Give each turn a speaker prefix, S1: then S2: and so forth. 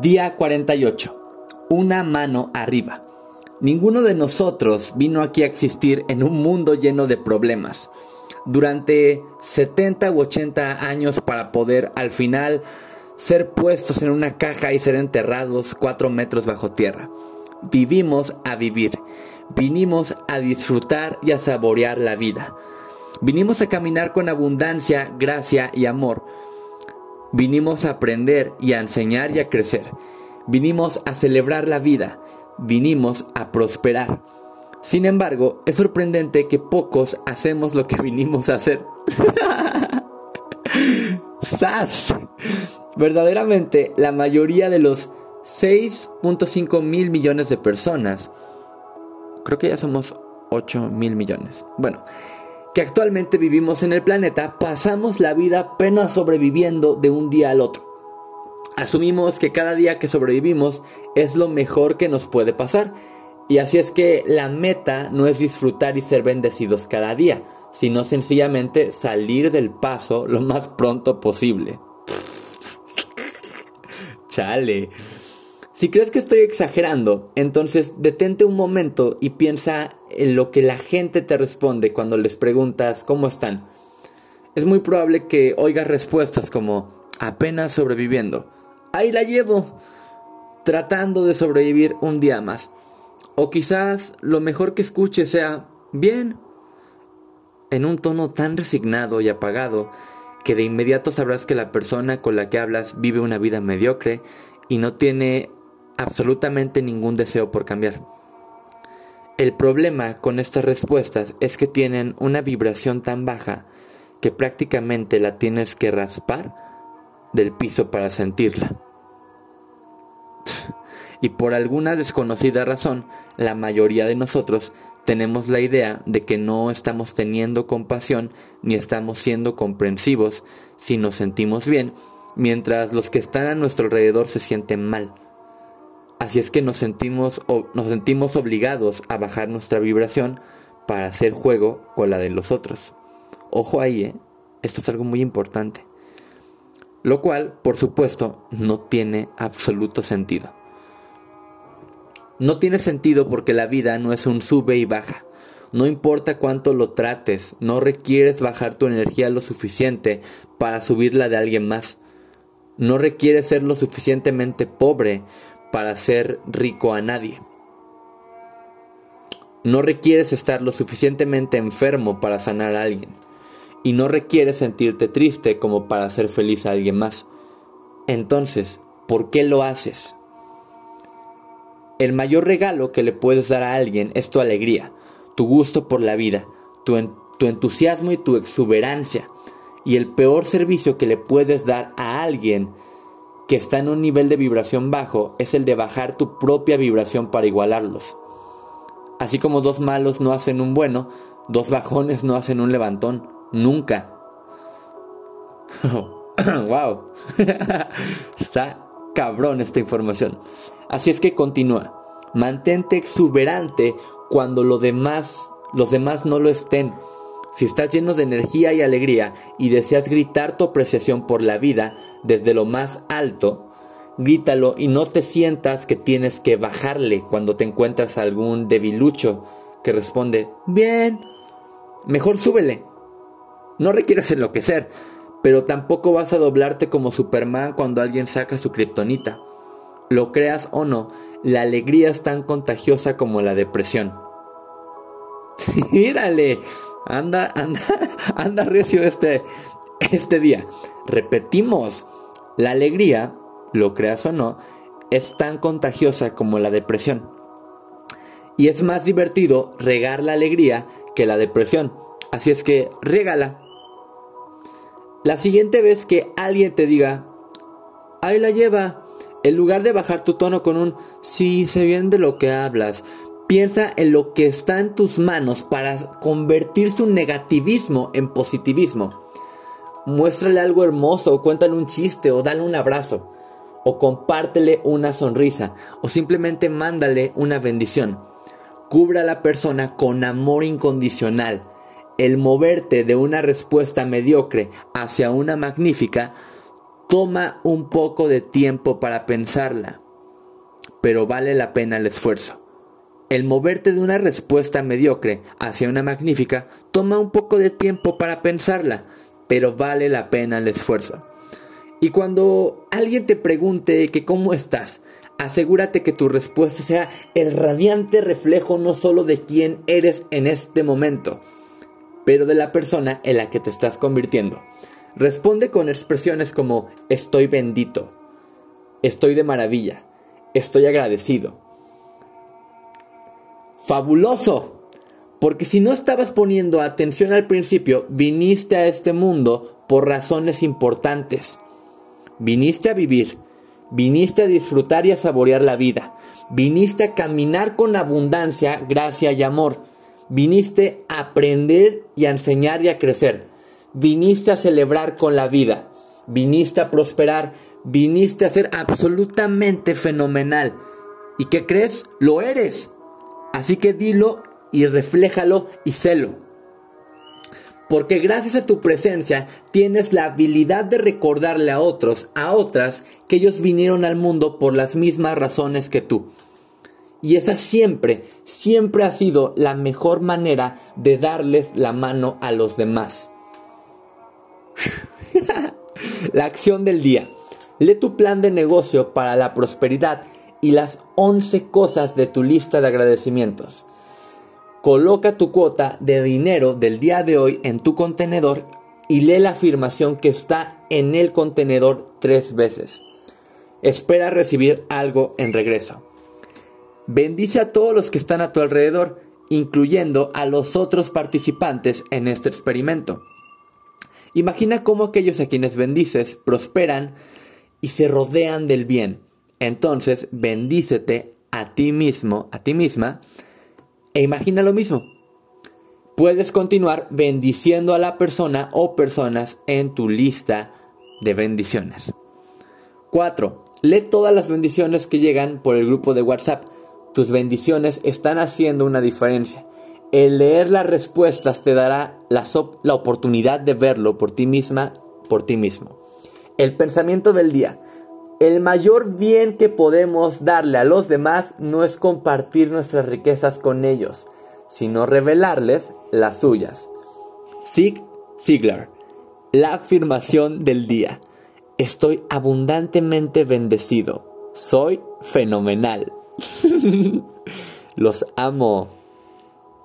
S1: Día 48. Una mano arriba. Ninguno de nosotros vino aquí a existir en un mundo lleno de problemas. Durante 70 u 80 años para poder al final ser puestos en una caja y ser enterrados 4 metros bajo tierra. Vivimos a vivir. Vinimos a disfrutar y a saborear la vida. Vinimos a caminar con abundancia, gracia y amor. Vinimos a aprender y a enseñar y a crecer. Vinimos a celebrar la vida. Vinimos a prosperar. Sin embargo, es sorprendente que pocos hacemos lo que vinimos a hacer. ¡Sas! Verdaderamente, la mayoría de los 6.5 mil millones de personas, creo que ya somos 8 mil millones. Bueno, que actualmente vivimos en el planeta, pasamos la vida apenas sobreviviendo de un día al otro. Asumimos que cada día que sobrevivimos es lo mejor que nos puede pasar. Y así es que la meta no es disfrutar y ser bendecidos cada día, sino sencillamente salir del paso lo más pronto posible. Chale. Si crees que estoy exagerando, entonces detente un momento y piensa en lo que la gente te responde cuando les preguntas cómo están. Es muy probable que oigas respuestas como apenas sobreviviendo. Ahí la llevo, tratando de sobrevivir un día más. O quizás lo mejor que escuche sea bien, en un tono tan resignado y apagado que de inmediato sabrás que la persona con la que hablas vive una vida mediocre y no tiene absolutamente ningún deseo por cambiar. El problema con estas respuestas es que tienen una vibración tan baja que prácticamente la tienes que raspar del piso para sentirla. Y por alguna desconocida razón, la mayoría de nosotros tenemos la idea de que no estamos teniendo compasión ni estamos siendo comprensivos si nos sentimos bien, mientras los que están a nuestro alrededor se sienten mal. Así es que nos sentimos, nos sentimos obligados a bajar nuestra vibración para hacer juego con la de los otros. Ojo ahí, ¿eh? esto es algo muy importante. Lo cual, por supuesto, no tiene absoluto sentido. No tiene sentido porque la vida no es un sube y baja. No importa cuánto lo trates, no requieres bajar tu energía lo suficiente para subirla de alguien más. No requieres ser lo suficientemente pobre para ser rico a nadie. No requieres estar lo suficientemente enfermo para sanar a alguien. Y no requieres sentirte triste como para hacer feliz a alguien más. Entonces, ¿por qué lo haces? El mayor regalo que le puedes dar a alguien es tu alegría, tu gusto por la vida, tu, tu entusiasmo y tu exuberancia. Y el peor servicio que le puedes dar a alguien que está en un nivel de vibración bajo es el de bajar tu propia vibración para igualarlos. Así como dos malos no hacen un bueno, dos bajones no hacen un levantón, nunca. wow. está cabrón esta información. Así es que continúa. Mantente exuberante cuando demás, los demás no lo estén si estás lleno de energía y alegría y deseas gritar tu apreciación por la vida desde lo más alto, grítalo y no te sientas que tienes que bajarle cuando te encuentras algún debilucho que responde, bien, mejor súbele. No requieres enloquecer, pero tampoco vas a doblarte como Superman cuando alguien saca su kriptonita. Lo creas o no, la alegría es tan contagiosa como la depresión. ¡Mírale! Anda, anda, anda recio este, este día. Repetimos, la alegría, lo creas o no, es tan contagiosa como la depresión. Y es más divertido regar la alegría que la depresión. Así es que regala. La siguiente vez que alguien te diga, ahí la lleva, en lugar de bajar tu tono con un, sí, sé bien de lo que hablas, Piensa en lo que está en tus manos para convertir su negativismo en positivismo. Muéstrale algo hermoso, cuéntale un chiste o dale un abrazo. O compártele una sonrisa o simplemente mándale una bendición. Cubre a la persona con amor incondicional. El moverte de una respuesta mediocre hacia una magnífica Toma un poco de tiempo para pensarla, pero vale la pena el esfuerzo. El moverte de una respuesta mediocre hacia una magnífica toma un poco de tiempo para pensarla, pero vale la pena el esfuerzo. Y cuando alguien te pregunte que cómo estás, asegúrate que tu respuesta sea el radiante reflejo no solo de quién eres en este momento, pero de la persona en la que te estás convirtiendo. Responde con expresiones como estoy bendito, estoy de maravilla, estoy agradecido, fabuloso. Porque si no estabas poniendo atención al principio, viniste a este mundo por razones importantes. Viniste a vivir, viniste a disfrutar y a saborear la vida, viniste a caminar con abundancia, gracia y amor, viniste a aprender y a enseñar y a crecer, viniste a celebrar con la vida, viniste a prosperar, viniste a ser absolutamente fenomenal. ¿Y qué crees? Lo eres. Así que dilo y refléjalo y celo. Porque gracias a tu presencia tienes la habilidad de recordarle a otros, a otras, que ellos vinieron al mundo por las mismas razones que tú. Y esa siempre, siempre ha sido la mejor manera de darles la mano a los demás. la acción del día. Lee tu plan de negocio para la prosperidad y las 11 cosas de tu lista de agradecimientos. Coloca tu cuota de dinero del día de hoy en tu contenedor y lee la afirmación que está en el contenedor tres veces. Espera recibir algo en regreso. Bendice a todos los que están a tu alrededor, incluyendo a los otros participantes en este experimento. Imagina cómo aquellos a quienes bendices prosperan y se rodean del bien entonces bendícete a ti mismo, a ti misma, e imagina lo mismo. Puedes continuar bendiciendo a la persona o personas en tu lista de bendiciones. 4. Lee todas las bendiciones que llegan por el grupo de WhatsApp. Tus bendiciones están haciendo una diferencia. El leer las respuestas te dará la, la oportunidad de verlo por ti misma, por ti mismo. El pensamiento del día. El mayor bien que podemos darle a los demás no es compartir nuestras riquezas con ellos, sino revelarles las suyas. Zig Ziglar. La afirmación del día. Estoy abundantemente bendecido. Soy fenomenal. Los amo.